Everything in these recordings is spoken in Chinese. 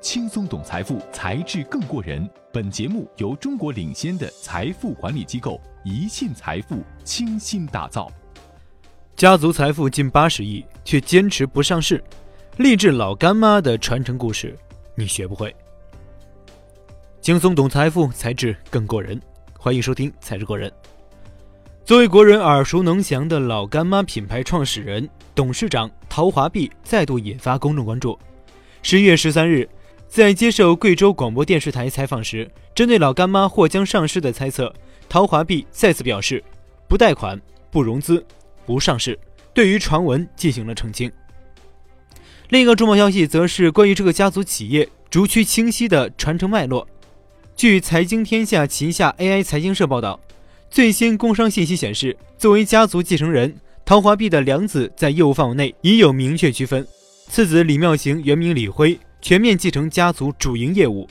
轻松懂财富，才智更过人。本节目由中国领先的财富管理机构宜信财富倾心打造。家族财富近八十亿，却坚持不上市，励志老干妈的传承故事，你学不会。轻松懂财富，才智更过人。欢迎收听《才智过人》。作为国人耳熟能详的老干妈品牌创始人、董事长陶华碧再度引发公众关注。十一月十三日。在接受贵州广播电视台采访时，针对老干妈或将上市的猜测，陶华碧再次表示，不贷款、不融资、不上市，对于传闻进行了澄清。另一个重磅消息则是关于这个家族企业逐趋清晰的传承脉络。据财经天下旗下 AI 财经社报道，最新工商信息显示，作为家族继承人，陶华碧的两子在业务范围内已有明确区分，次子李妙行原名李辉。全面继承家族主营业务，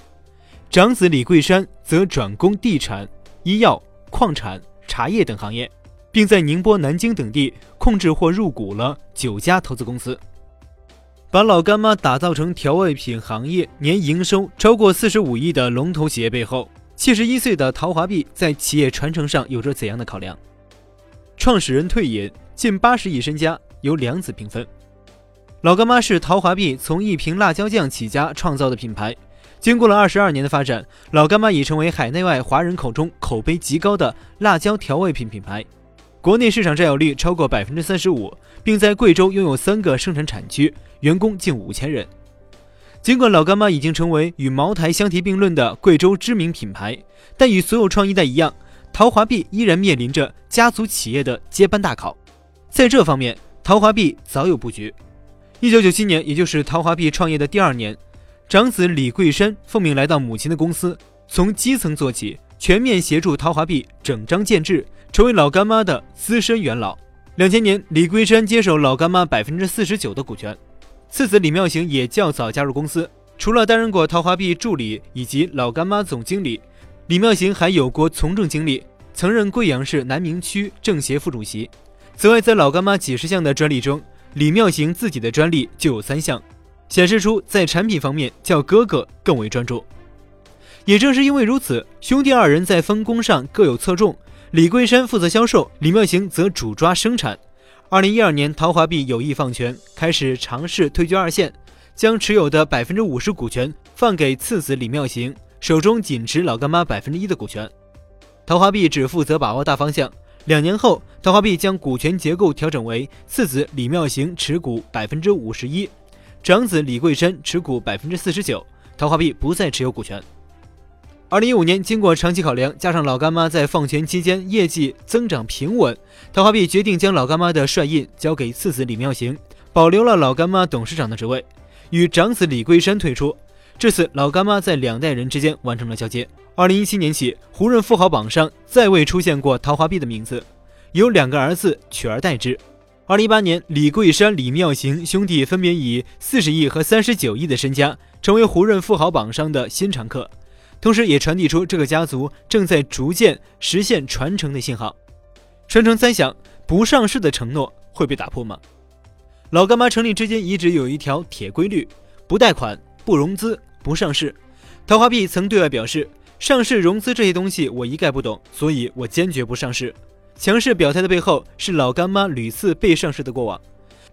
长子李桂山则转攻地产、医药、矿产、茶叶等行业，并在宁波、南京等地控制或入股了九家投资公司，把老干妈打造成调味品行业年营收超过四十五亿的龙头企业背后，七十一岁的陶华碧在企业传承上有着怎样的考量？创始人退隐，近八十亿身家由两子平分。老干妈是陶华碧从一瓶辣椒酱起家创造的品牌，经过了二十二年的发展，老干妈已成为海内外华人口中口碑极高的辣椒调味品品牌，国内市场占有率超过百分之三十五，并在贵州拥有三个生产产区，员工近五千人。尽管老干妈已经成为与茅台相提并论的贵州知名品牌，但与所有创一代一样，陶华碧依然面临着家族企业的接班大考。在这方面，陶华碧早有布局。一九九七年，也就是陶华碧创业的第二年，长子李桂山奉命来到母亲的公司，从基层做起，全面协助陶华碧整章建制，成为老干妈的资深元老。两千年，李桂山接手老干妈百分之四十九的股权，次子李妙行也较早加入公司。除了担任过陶华碧助理以及老干妈总经理，李妙行还有过从政经历，曾任贵阳市南明区政协副主席。此外，在老干妈几十项的专利中，李妙行自己的专利就有三项，显示出在产品方面较哥哥更为专注。也正是因为如此，兄弟二人在分工上各有侧重。李桂山负责销售，李妙行则主抓生产。二零一二年，陶华碧有意放权，开始尝试退居二线，将持有的百分之五十股权放给次子李妙行，手中仅持老干妈百分之一的股权。陶华碧只负责把握大方向。两年后，陶华碧将股权结构调整为次子李妙行持股百分之五十一，长子李桂山持股百分之四十九，陶华碧不再持有股权。二零一五年，经过长期考量，加上老干妈在放权期间业绩增长平稳，陶华碧决定将老干妈的帅印交给次子李妙行，保留了老干妈董事长的职位，与长子李桂山退出。至此，老干妈在两代人之间完成了交接。二零一七年起，胡润富豪榜上再未出现过陶华碧的名字，由两个儿子取而代之。二零一八年，李桂山、李妙行兄弟分别以四十亿和三十九亿的身家，成为胡润富豪榜上的新常客，同时也传递出这个家族正在逐渐实现传承的信号。传承猜想，不上市的承诺会被打破吗？老干妈成立至今一直有一条铁规律：不贷款、不融资。不上市，陶华碧曾对外表示，上市融资这些东西我一概不懂，所以我坚决不上市。强势表态的背后是老干妈屡次被上市的过往。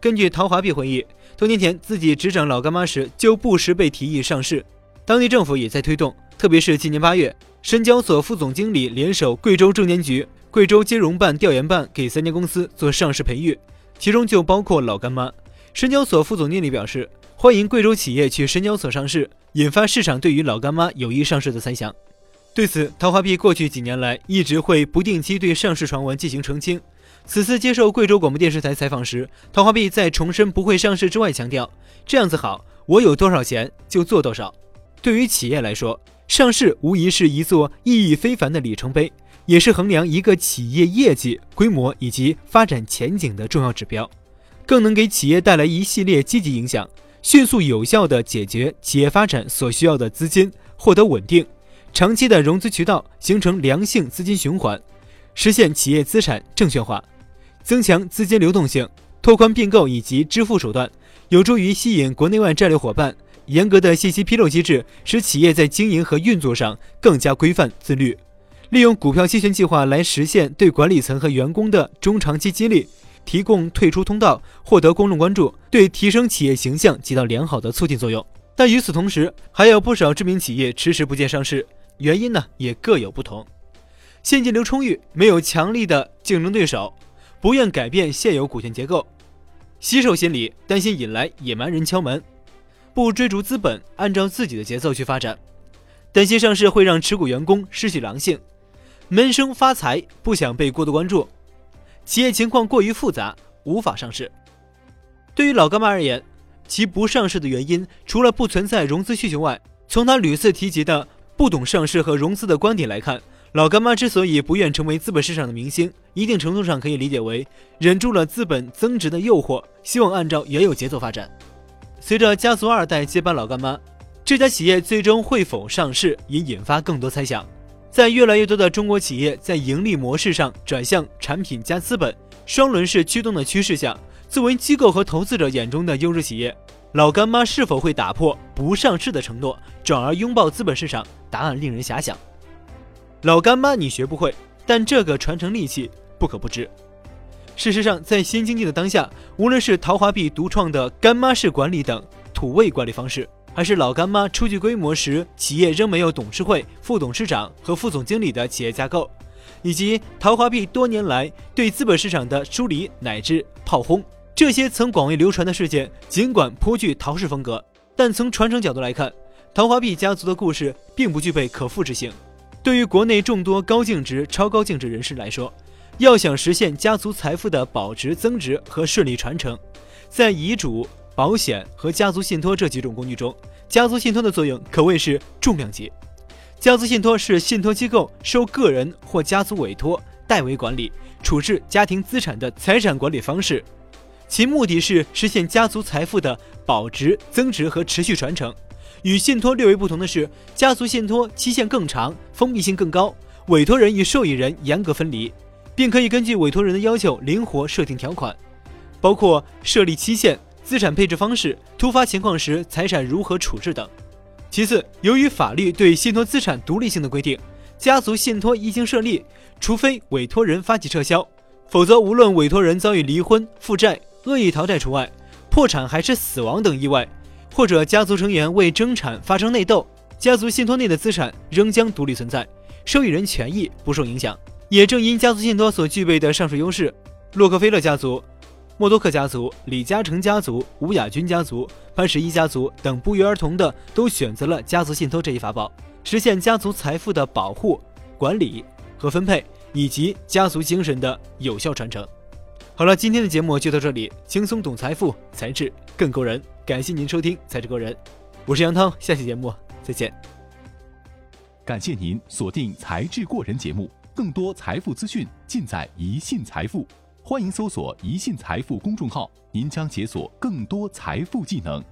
根据陶华碧回忆，多年前自己执掌老干妈时就不时被提议上市，当地政府也在推动。特别是今年八月，深交所副总经理联手贵州证监局、贵州金融办调研办给三家公司做上市培育，其中就包括老干妈。深交所副总经理表示，欢迎贵州企业去深交所上市。引发市场对于老干妈有意上市的猜想。对此，陶华碧过去几年来一直会不定期对上市传闻进行澄清。此次接受贵州广播电视台采访时，陶华碧在重申不会上市之外，强调这样子好，我有多少钱就做多少。对于企业来说，上市无疑是一座意义非凡的里程碑，也是衡量一个企业业绩规模以及发展前景的重要指标，更能给企业带来一系列积极影响。迅速有效地解决企业发展所需要的资金，获得稳定、长期的融资渠道，形成良性资金循环，实现企业资产证券化，增强资金流动性，拓宽并购以及支付手段，有助于吸引国内外战略伙伴，严格的信息披露机制使企业在经营和运作上更加规范自律。利用股票期权计划来实现对管理层和员工的中长期激励，提供退出通道，获得公众关注，对提升企业形象起到良好的促进作用。但与此同时，还有不少知名企业迟迟不见上市，原因呢也各有不同。现金流充裕，没有强力的竞争对手，不愿改变现有股权结构，惜售心理，担心引来野蛮人敲门，不追逐资本，按照自己的节奏去发展，担心上市会让持股员工失去狼性。闷声发财，不想被过度关注，企业情况过于复杂，无法上市。对于老干妈而言，其不上市的原因，除了不存在融资需求外，从他屡次提及的不懂上市和融资的观点来看，老干妈之所以不愿成为资本市场的明星，一定程度上可以理解为忍住了资本增值的诱惑，希望按照原有节奏发展。随着家族二代接班老干妈，这家企业最终会否上市，也引发更多猜想。在越来越多的中国企业在盈利模式上转向产品加资本双轮式驱动的趋势下，作为机构和投资者眼中的优质企业，老干妈是否会打破不上市的承诺，转而拥抱资本市场？答案令人遐想。老干妈你学不会，但这个传承利器不可不知。事实上，在新经济的当下，无论是陶华碧独创的干妈式管理等土味管理方式。还是老干妈初具规模时，企业仍没有董事会、副董事长和副总经理的企业架构，以及陶华碧多年来对资本市场的疏离乃至炮轰，这些曾广为流传的事件，尽管颇具陶氏风格，但从传承角度来看，陶华碧家族的故事并不具备可复制性。对于国内众多高净值、超高净值人士来说，要想实现家族财富的保值增值和顺利传承，在遗嘱。保险和家族信托这几种工具中，家族信托的作用可谓是重量级。家族信托是信托机构受个人或家族委托代为管理、处置家庭资产的财产管理方式，其目的是实现家族财富的保值增值和持续传承。与信托略为不同的是，家族信托期限更长，封闭性更高，委托人与受益人严格分离，并可以根据委托人的要求灵活设定条款，包括设立期限。资产配置方式、突发情况时财产如何处置等。其次，由于法律对信托资产独立性的规定，家族信托一经设立，除非委托人发起撤销，否则无论委托人遭遇离婚、负债、恶意逃债除外，破产还是死亡等意外，或者家族成员为争产发生内斗，家族信托内的资产仍将独立存在，受益人权益不受影响。也正因家族信托所具备的上述优势，洛克菲勒家族。默多克家族、李嘉诚家族、吴亚军家族、潘石屹家族等不约而同的都选择了家族信托这一法宝，实现家族财富的保护、管理和分配，以及家族精神的有效传承。好了，今天的节目就到这里，轻松懂财富，才智更勾人。感谢您收听《才智勾人》，我是杨涛，下期节目再见。感谢您锁定《才智过人》节目，更多财富资讯尽在一信财富。欢迎搜索“宜信财富”公众号，您将解锁更多财富技能。